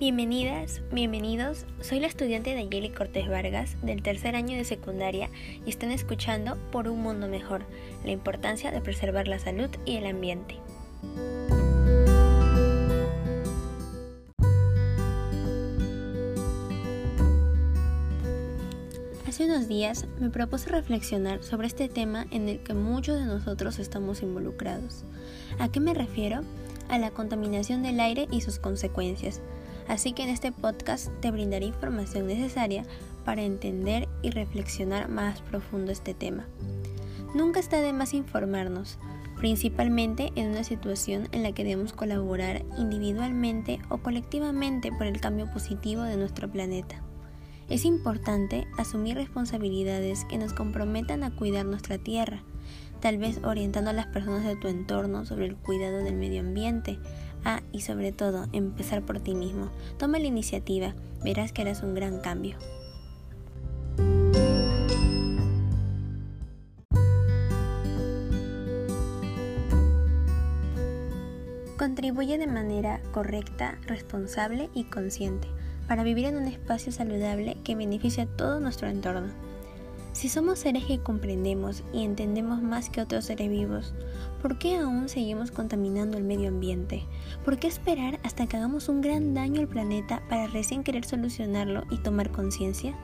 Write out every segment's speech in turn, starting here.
Bienvenidas, bienvenidos. Soy la estudiante Nayeli Cortés Vargas del tercer año de secundaria y están escuchando Por un mundo mejor, la importancia de preservar la salud y el ambiente. Hace unos días me propuse reflexionar sobre este tema en el que muchos de nosotros estamos involucrados. ¿A qué me refiero? A la contaminación del aire y sus consecuencias Así que en este podcast te brindaré información necesaria para entender y reflexionar más profundo este tema. Nunca está de más informarnos, principalmente en una situación en la que debemos colaborar individualmente o colectivamente por el cambio positivo de nuestro planeta. Es importante asumir responsabilidades que nos comprometan a cuidar nuestra tierra, tal vez orientando a las personas de tu entorno sobre el cuidado del medio ambiente, Ah, y sobre todo, empezar por ti mismo. Toma la iniciativa, verás que harás un gran cambio. Contribuye de manera correcta, responsable y consciente para vivir en un espacio saludable que beneficie a todo nuestro entorno. Si somos seres que comprendemos y entendemos más que otros seres vivos, ¿por qué aún seguimos contaminando el medio ambiente? ¿Por qué esperar hasta que hagamos un gran daño al planeta para recién querer solucionarlo y tomar conciencia?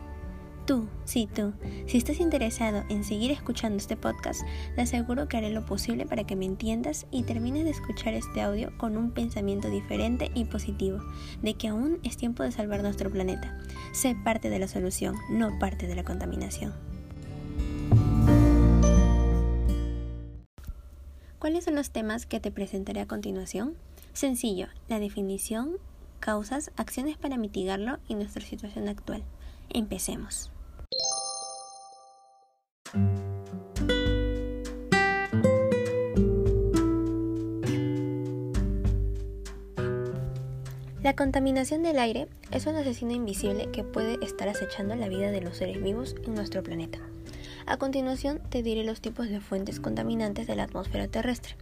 Tú, sí tú, si estás interesado en seguir escuchando este podcast, te aseguro que haré lo posible para que me entiendas y termines de escuchar este audio con un pensamiento diferente y positivo, de que aún es tiempo de salvar nuestro planeta. Sé parte de la solución, no parte de la contaminación. ¿Cuáles son los temas que te presentaré a continuación? Sencillo, la definición, causas, acciones para mitigarlo y nuestra situación actual. Empecemos. La contaminación del aire es un asesino invisible que puede estar acechando la vida de los seres vivos en nuestro planeta. A continuación te diré los tipos de fuentes contaminantes de la atmósfera terrestre.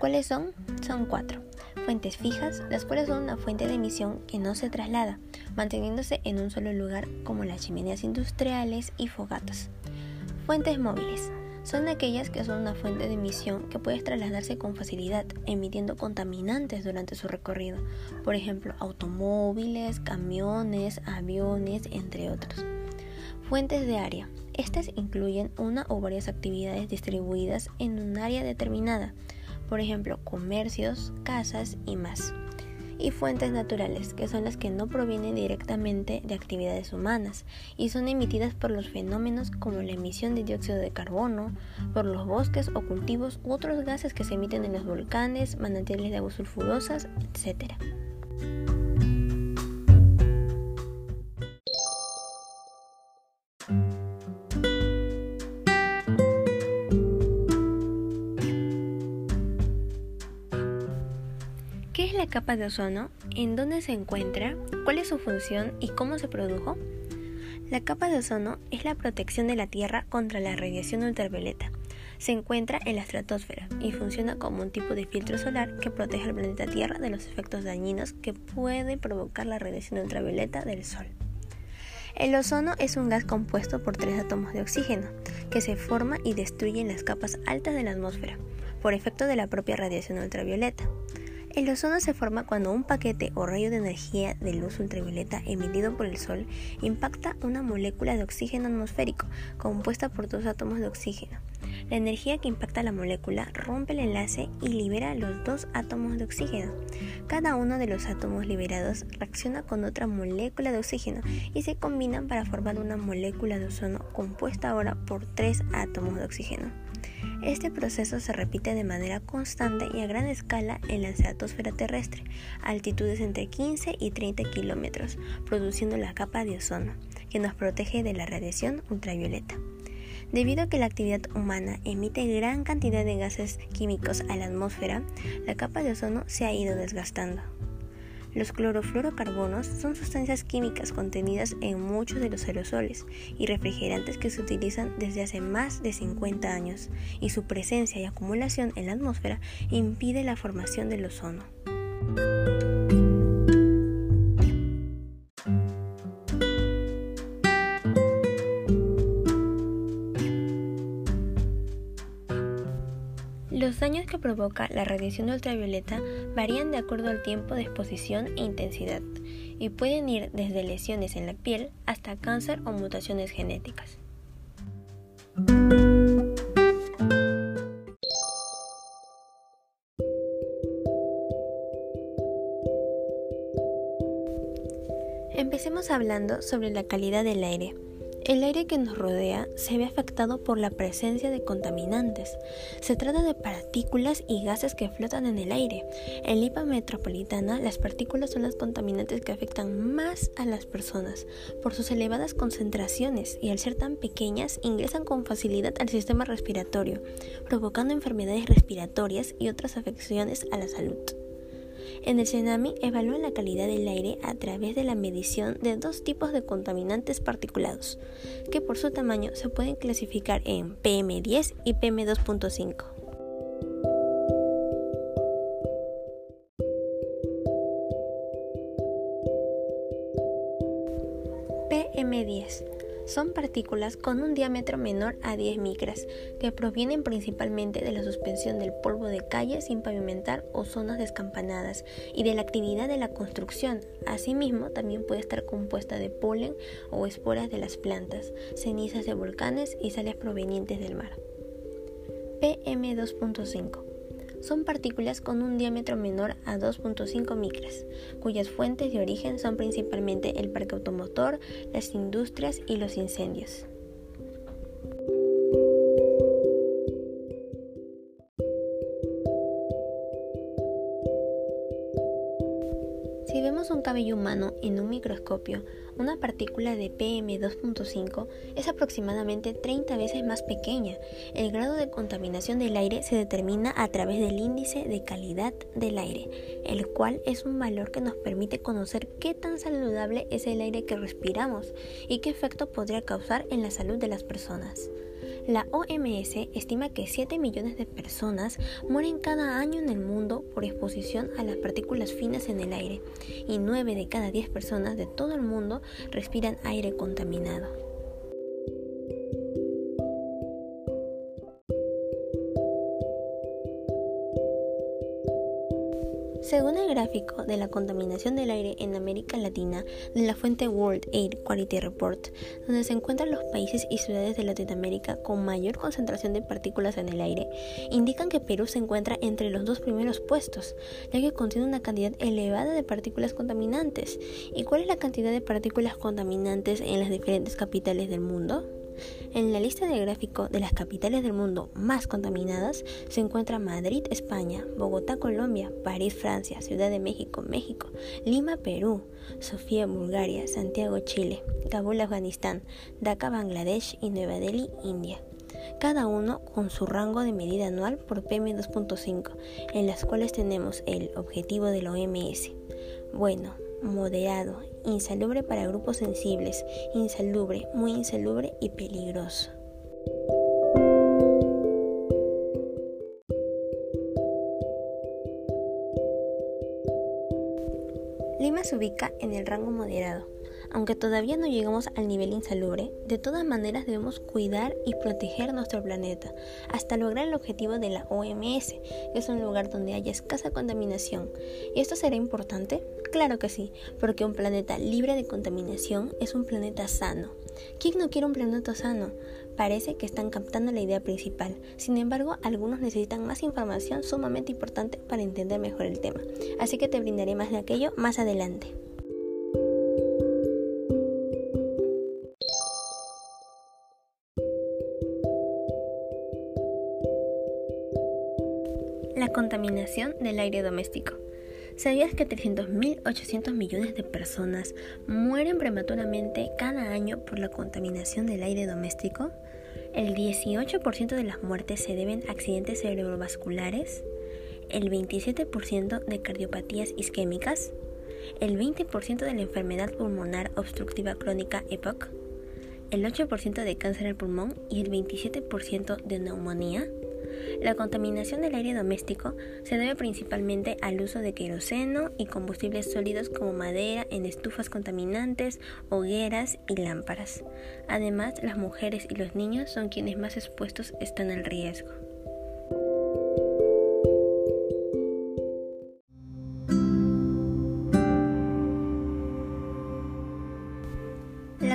¿Cuáles son? Son cuatro. Fuentes fijas, las cuales son una fuente de emisión que no se traslada, manteniéndose en un solo lugar como las chimeneas industriales y fogatas. Fuentes móviles. Son aquellas que son una fuente de emisión que puede trasladarse con facilidad, emitiendo contaminantes durante su recorrido, por ejemplo, automóviles, camiones, aviones, entre otros. Fuentes de área. Estas incluyen una o varias actividades distribuidas en un área determinada, por ejemplo, comercios, casas y más. Y fuentes naturales, que son las que no provienen directamente de actividades humanas y son emitidas por los fenómenos como la emisión de dióxido de carbono, por los bosques o cultivos u otros gases que se emiten en los volcanes, manantiales de aguas sulfurosas, etc. la capa de ozono? ¿En dónde se encuentra? ¿Cuál es su función y cómo se produjo? La capa de ozono es la protección de la Tierra contra la radiación ultravioleta. Se encuentra en la estratosfera y funciona como un tipo de filtro solar que protege al planeta Tierra de los efectos dañinos que puede provocar la radiación ultravioleta del Sol. El ozono es un gas compuesto por tres átomos de oxígeno que se forma y destruye en las capas altas de la atmósfera por efecto de la propia radiación ultravioleta. El ozono se forma cuando un paquete o rayo de energía de luz ultravioleta emitido por el Sol impacta una molécula de oxígeno atmosférico compuesta por dos átomos de oxígeno. La energía que impacta la molécula rompe el enlace y libera los dos átomos de oxígeno. Cada uno de los átomos liberados reacciona con otra molécula de oxígeno y se combinan para formar una molécula de ozono compuesta ahora por tres átomos de oxígeno. Este proceso se repite de manera constante y a gran escala en la estratosfera terrestre, a altitudes entre 15 y 30 kilómetros, produciendo la capa de ozono, que nos protege de la radiación ultravioleta. Debido a que la actividad humana emite gran cantidad de gases químicos a la atmósfera, la capa de ozono se ha ido desgastando. Los clorofluorocarbonos son sustancias químicas contenidas en muchos de los aerosoles y refrigerantes que se utilizan desde hace más de 50 años, y su presencia y acumulación en la atmósfera impide la formación del ozono. Provoca la radiación ultravioleta varían de acuerdo al tiempo de exposición e intensidad y pueden ir desde lesiones en la piel hasta cáncer o mutaciones genéticas. Empecemos hablando sobre la calidad del aire. El aire que nos rodea se ve afectado por la presencia de contaminantes. Se trata de partículas y gases que flotan en el aire. En Lipa metropolitana, las partículas son las contaminantes que afectan más a las personas por sus elevadas concentraciones y al ser tan pequeñas ingresan con facilidad al sistema respiratorio, provocando enfermedades respiratorias y otras afecciones a la salud. En el CENAMI evalúan la calidad del aire a través de la medición de dos tipos de contaminantes particulados, que por su tamaño se pueden clasificar en PM10 y PM2.5. PM10 son partículas con un diámetro menor a 10 micras, que provienen principalmente de la suspensión del polvo de calle sin pavimentar o zonas descampanadas y de la actividad de la construcción. Asimismo, también puede estar compuesta de polen o esporas de las plantas, cenizas de volcanes y sales provenientes del mar. PM2.5 son partículas con un diámetro menor a 2.5 micras, cuyas fuentes de origen son principalmente el parque automotor, las industrias y los incendios. Si vemos un cabello humano en un microscopio, una partícula de PM2.5 es aproximadamente 30 veces más pequeña. El grado de contaminación del aire se determina a través del índice de calidad del aire, el cual es un valor que nos permite conocer qué tan saludable es el aire que respiramos y qué efecto podría causar en la salud de las personas. La OMS estima que 7 millones de personas mueren cada año en el mundo por exposición a las partículas finas en el aire y 9 de cada 10 personas de todo el mundo respiran aire contaminado. Según el gráfico de la contaminación del aire en América Latina de la fuente World Air Quality Report, donde se encuentran los países y ciudades de Latinoamérica con mayor concentración de partículas en el aire, indican que Perú se encuentra entre los dos primeros puestos, ya que contiene una cantidad elevada de partículas contaminantes. ¿Y cuál es la cantidad de partículas contaminantes en las diferentes capitales del mundo? En la lista de gráfico de las capitales del mundo más contaminadas se encuentra Madrid, España, Bogotá, Colombia, París, Francia, Ciudad de México, México, Lima, Perú, Sofía, Bulgaria, Santiago, Chile, Kabul, Afganistán, Dhaka, Bangladesh y Nueva Delhi, India cada uno con su rango de medida anual por PM2.5, en las cuales tenemos el objetivo de la OMS. Bueno, moderado, insalubre para grupos sensibles, insalubre, muy insalubre y peligroso. Lima se ubica en el rango moderado. Aunque todavía no llegamos al nivel insalubre, de todas maneras debemos cuidar y proteger nuestro planeta hasta lograr el objetivo de la OMS, que es un lugar donde haya escasa contaminación. ¿Y esto será importante? Claro que sí, porque un planeta libre de contaminación es un planeta sano. ¿Quién no quiere un planeta sano? Parece que están captando la idea principal. Sin embargo, algunos necesitan más información sumamente importante para entender mejor el tema. Así que te brindaré más de aquello más adelante. Contaminación del aire doméstico. ¿Sabías que 300.800 millones de personas mueren prematuramente cada año por la contaminación del aire doméstico? El 18% de las muertes se deben a accidentes cerebrovasculares, el 27% de cardiopatías isquémicas, el 20% de la enfermedad pulmonar obstructiva crónica EPOC, el 8% de cáncer al pulmón y el 27% de neumonía. La contaminación del aire doméstico se debe principalmente al uso de queroseno y combustibles sólidos como madera en estufas contaminantes, hogueras y lámparas. Además, las mujeres y los niños son quienes más expuestos están al riesgo.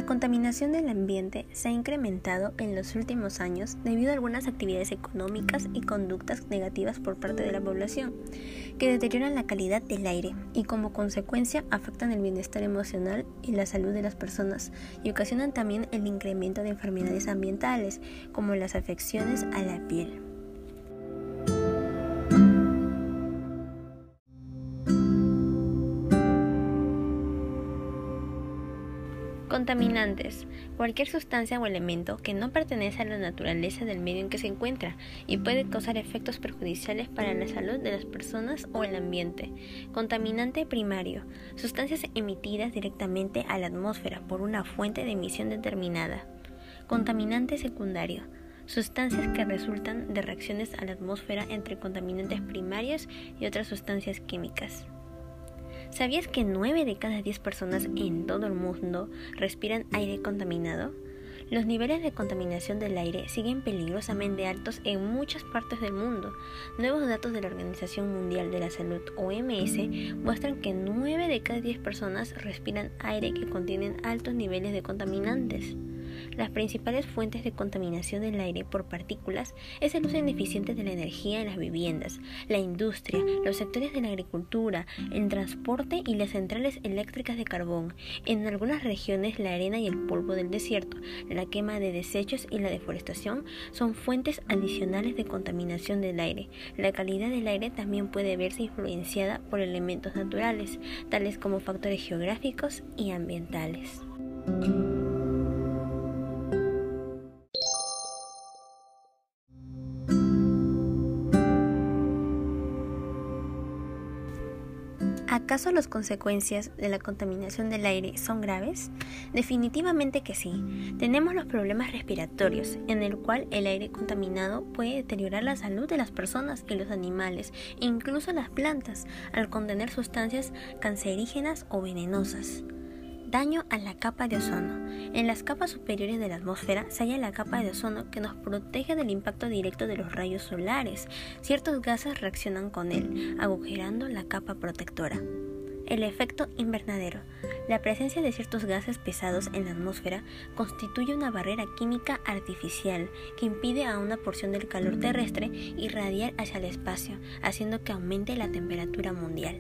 Contaminación del ambiente se ha incrementado en los últimos años debido a algunas actividades económicas y conductas negativas por parte de la población, que deterioran la calidad del aire y como consecuencia afectan el bienestar emocional y la salud de las personas y ocasionan también el incremento de enfermedades ambientales como las afecciones a la piel. Contaminantes. Cualquier sustancia o elemento que no pertenece a la naturaleza del medio en que se encuentra y puede causar efectos perjudiciales para la salud de las personas o el ambiente. Contaminante primario. Sustancias emitidas directamente a la atmósfera por una fuente de emisión determinada. Contaminante secundario. Sustancias que resultan de reacciones a la atmósfera entre contaminantes primarios y otras sustancias químicas. ¿Sabías que 9 de cada 10 personas en todo el mundo respiran aire contaminado? Los niveles de contaminación del aire siguen peligrosamente altos en muchas partes del mundo. Nuevos datos de la Organización Mundial de la Salud, OMS, muestran que 9 de cada 10 personas respiran aire que contienen altos niveles de contaminantes. Las principales fuentes de contaminación del aire por partículas es el uso ineficiente de la energía en las viviendas, la industria, los sectores de la agricultura, el transporte y las centrales eléctricas de carbón. En algunas regiones la arena y el polvo del desierto, la quema de desechos y la deforestación son fuentes adicionales de contaminación del aire. La calidad del aire también puede verse influenciada por elementos naturales, tales como factores geográficos y ambientales. ¿Acaso las consecuencias de la contaminación del aire son graves? Definitivamente que sí. Tenemos los problemas respiratorios, en el cual el aire contaminado puede deteriorar la salud de las personas y los animales, incluso las plantas, al contener sustancias cancerígenas o venenosas. Daño a la capa de ozono. En las capas superiores de la atmósfera se halla la capa de ozono que nos protege del impacto directo de los rayos solares. Ciertos gases reaccionan con él, agujerando la capa protectora. El efecto invernadero. La presencia de ciertos gases pesados en la atmósfera constituye una barrera química artificial que impide a una porción del calor terrestre irradiar hacia el espacio, haciendo que aumente la temperatura mundial.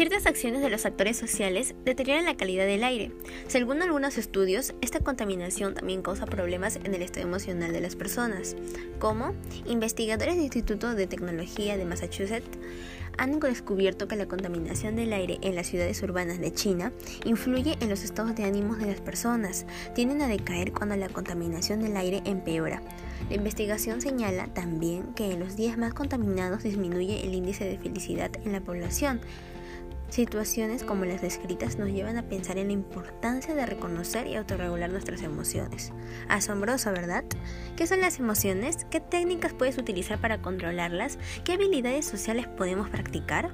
Ciertas acciones de los actores sociales deterioran la calidad del aire. Según algunos estudios, esta contaminación también causa problemas en el estado emocional de las personas, como investigadores del Instituto de Tecnología de Massachusetts han descubierto que la contaminación del aire en las ciudades urbanas de China influye en los estados de ánimo de las personas. Tienden a decaer cuando la contaminación del aire empeora. La investigación señala también que en los días más contaminados disminuye el índice de felicidad en la población. Situaciones como las descritas nos llevan a pensar en la importancia de reconocer y autorregular nuestras emociones. Asombroso, ¿verdad? ¿Qué son las emociones? ¿Qué técnicas puedes utilizar para controlarlas? ¿Qué habilidades sociales podemos practicar?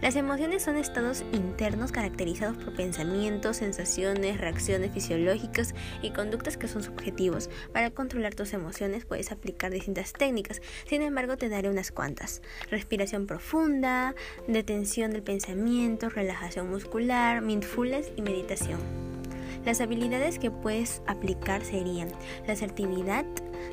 Las emociones son estados internos caracterizados por pensamientos, sensaciones, reacciones fisiológicas y conductas que son subjetivos. Para controlar tus emociones puedes aplicar distintas técnicas, sin embargo te daré unas cuantas. Respiración profunda, detención del pensamiento, relajación muscular, mindfulness y meditación. Las habilidades que puedes aplicar serían la asertividad,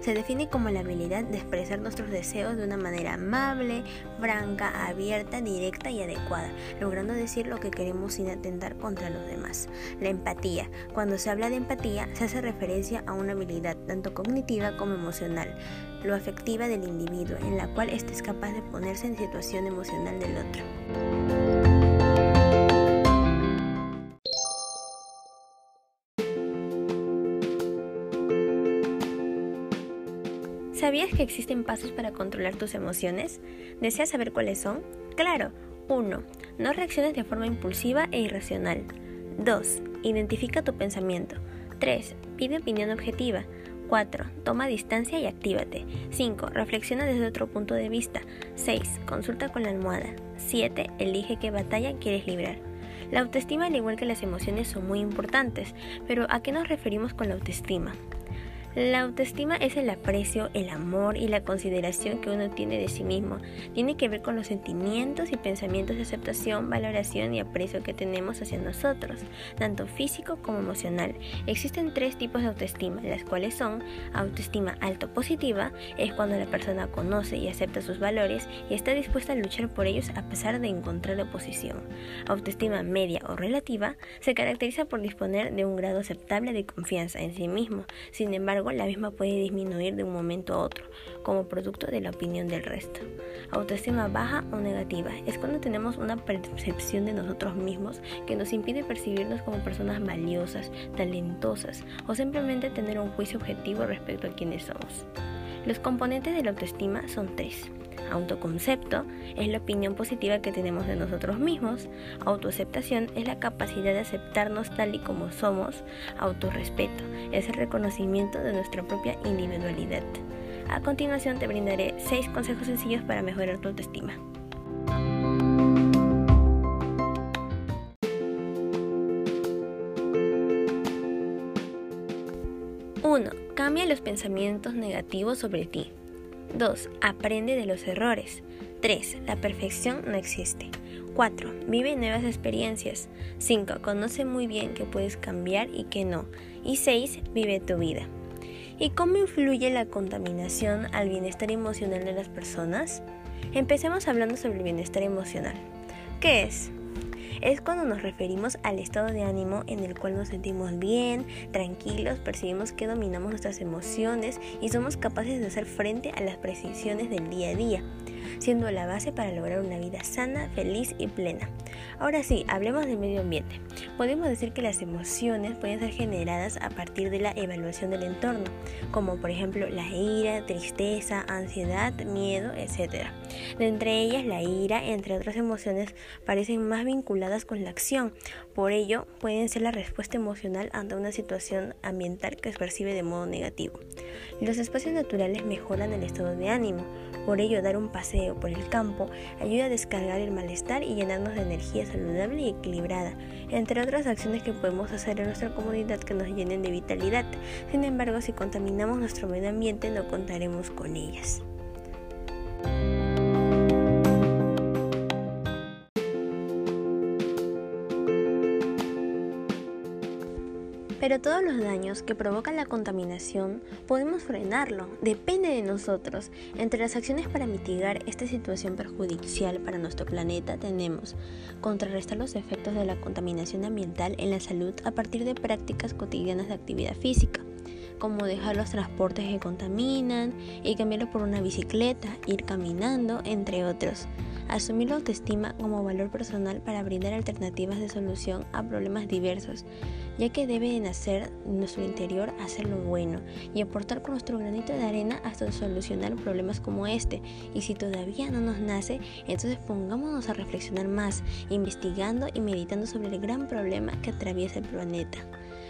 se define como la habilidad de expresar nuestros deseos de una manera amable, franca, abierta, directa y adecuada, logrando decir lo que queremos sin atentar contra los demás. La empatía. Cuando se habla de empatía, se hace referencia a una habilidad tanto cognitiva como emocional, lo afectiva del individuo, en la cual éste es capaz de ponerse en situación emocional del otro. ¿Sabías que existen pasos para controlar tus emociones? ¿Deseas saber cuáles son? Claro. 1. No reacciones de forma impulsiva e irracional. 2. Identifica tu pensamiento. 3. Pide opinión objetiva. 4. Toma distancia y actívate. 5. Reflexiona desde otro punto de vista. 6. Consulta con la almohada. 7. Elige qué batalla quieres librar. La autoestima, al igual que las emociones, son muy importantes, pero ¿a qué nos referimos con la autoestima? La autoestima es el aprecio, el amor y la consideración que uno tiene de sí mismo. Tiene que ver con los sentimientos y pensamientos de aceptación, valoración y aprecio que tenemos hacia nosotros, tanto físico como emocional. Existen tres tipos de autoestima, las cuales son autoestima alto positiva, es cuando la persona conoce y acepta sus valores y está dispuesta a luchar por ellos a pesar de encontrar oposición. Autoestima media o relativa se caracteriza por disponer de un grado aceptable de confianza en sí mismo. Sin embargo, la misma puede disminuir de un momento a otro, como producto de la opinión del resto. Autoestima baja o negativa es cuando tenemos una percepción de nosotros mismos que nos impide percibirnos como personas valiosas, talentosas o simplemente tener un juicio objetivo respecto a quienes somos. Los componentes de la autoestima son tres. Autoconcepto es la opinión positiva que tenemos de nosotros mismos. Autoaceptación es la capacidad de aceptarnos tal y como somos. Autorrespeto es el reconocimiento de nuestra propia individualidad. A continuación te brindaré 6 consejos sencillos para mejorar tu autoestima. 1. Cambia los pensamientos negativos sobre ti. 2. Aprende de los errores. 3. La perfección no existe. 4. Vive nuevas experiencias. 5. Conoce muy bien que puedes cambiar y que no. Y 6. Vive tu vida. ¿Y cómo influye la contaminación al bienestar emocional de las personas? Empecemos hablando sobre el bienestar emocional. ¿Qué es? Es cuando nos referimos al estado de ánimo en el cual nos sentimos bien, tranquilos, percibimos que dominamos nuestras emociones y somos capaces de hacer frente a las precisiones del día a día siendo la base para lograr una vida sana, feliz y plena. Ahora sí, hablemos del medio ambiente. Podemos decir que las emociones pueden ser generadas a partir de la evaluación del entorno, como por ejemplo la ira, tristeza, ansiedad, miedo, etc. De entre ellas, la ira, entre otras emociones, parecen más vinculadas con la acción, por ello pueden ser la respuesta emocional ante una situación ambiental que se percibe de modo negativo. Los espacios naturales mejoran el estado de ánimo, por ello dar un paseo por el campo ayuda a descargar el malestar y llenarnos de energía saludable y equilibrada, entre otras acciones que podemos hacer en nuestra comunidad que nos llenen de vitalidad. Sin embargo, si contaminamos nuestro medio ambiente no contaremos con ellas. Pero todos los daños que provoca la contaminación podemos frenarlo, depende de nosotros. Entre las acciones para mitigar esta situación perjudicial para nuestro planeta tenemos contrarrestar los efectos de la contaminación ambiental en la salud a partir de prácticas cotidianas de actividad física como dejar los transportes que contaminan y cambiarlo por una bicicleta, ir caminando, entre otros. Asumir la autoestima como valor personal para brindar alternativas de solución a problemas diversos, ya que debe de nacer en nuestro interior hacer lo bueno y aportar con nuestro granito de arena hasta solucionar problemas como este. Y si todavía no nos nace, entonces pongámonos a reflexionar más, investigando y meditando sobre el gran problema que atraviesa el planeta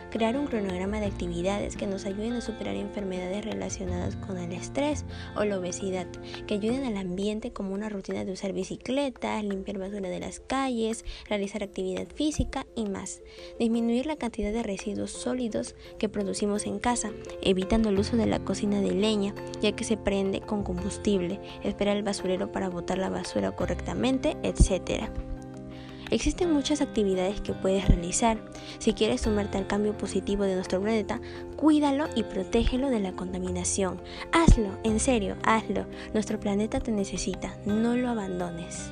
crear un cronograma de actividades que nos ayuden a superar enfermedades relacionadas con el estrés o la obesidad, que ayuden al ambiente como una rutina de usar bicicletas, limpiar basura de las calles, realizar actividad física y más. Disminuir la cantidad de residuos sólidos que producimos en casa, evitando el uso de la cocina de leña, ya que se prende con combustible, esperar el basurero para botar la basura correctamente, etc. Existen muchas actividades que puedes realizar. Si quieres sumarte al cambio positivo de nuestro planeta, cuídalo y protégelo de la contaminación. Hazlo, en serio, hazlo. Nuestro planeta te necesita, no lo abandones.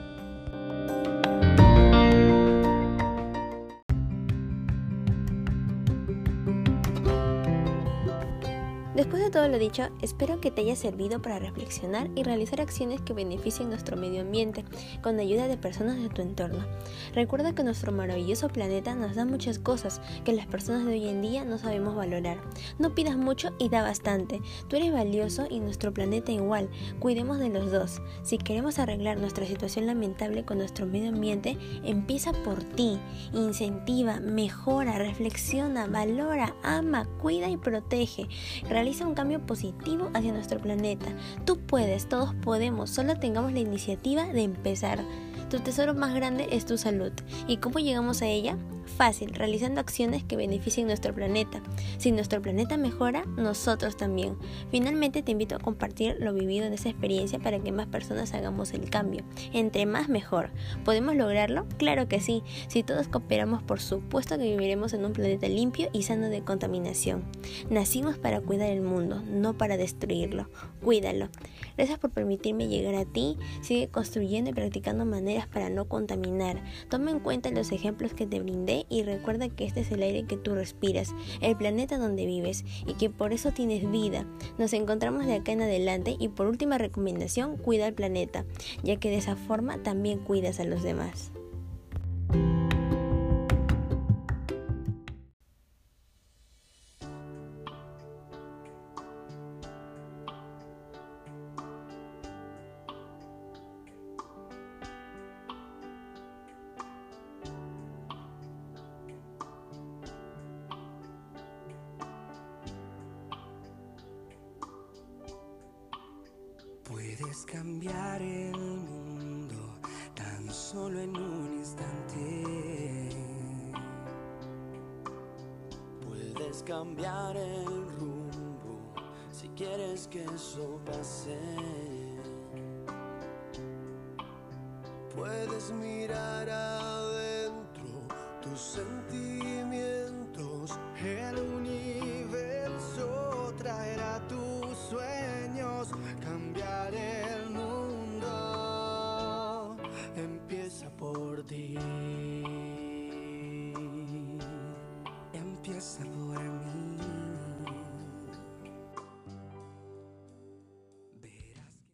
Después de todo lo dicho, espero que te haya servido para reflexionar y realizar acciones que beneficien nuestro medio ambiente con ayuda de personas de tu entorno. Recuerda que nuestro maravilloso planeta nos da muchas cosas que las personas de hoy en día no sabemos valorar. No pidas mucho y da bastante. Tú eres valioso y nuestro planeta igual. Cuidemos de los dos. Si queremos arreglar nuestra situación lamentable con nuestro medio ambiente, empieza por ti. Incentiva, mejora, reflexiona, valora, ama, cuida y protege realiza un cambio positivo hacia nuestro planeta. Tú puedes, todos podemos, solo tengamos la iniciativa de empezar. Tu tesoro más grande es tu salud. ¿Y cómo llegamos a ella? Fácil, realizando acciones que beneficien nuestro planeta. Si nuestro planeta mejora, nosotros también. Finalmente te invito a compartir lo vivido en esa experiencia para que más personas hagamos el cambio. Entre más mejor. ¿Podemos lograrlo? Claro que sí. Si todos cooperamos, por supuesto que viviremos en un planeta limpio y sano de contaminación. Nacimos para cuidar el mundo, no para destruirlo. Cuídalo. Gracias por permitirme llegar a ti. Sigue construyendo y practicando maneras para no contaminar. Toma en cuenta los ejemplos que te brindé y recuerda que este es el aire que tú respiras, el planeta donde vives y que por eso tienes vida. Nos encontramos de acá en adelante y por última recomendación, cuida el planeta, ya que de esa forma también cuidas a los demás. Puedes cambiar el rumbo si quieres que eso pase. Puedes mirar adentro tus sentimientos. El universo traerá tus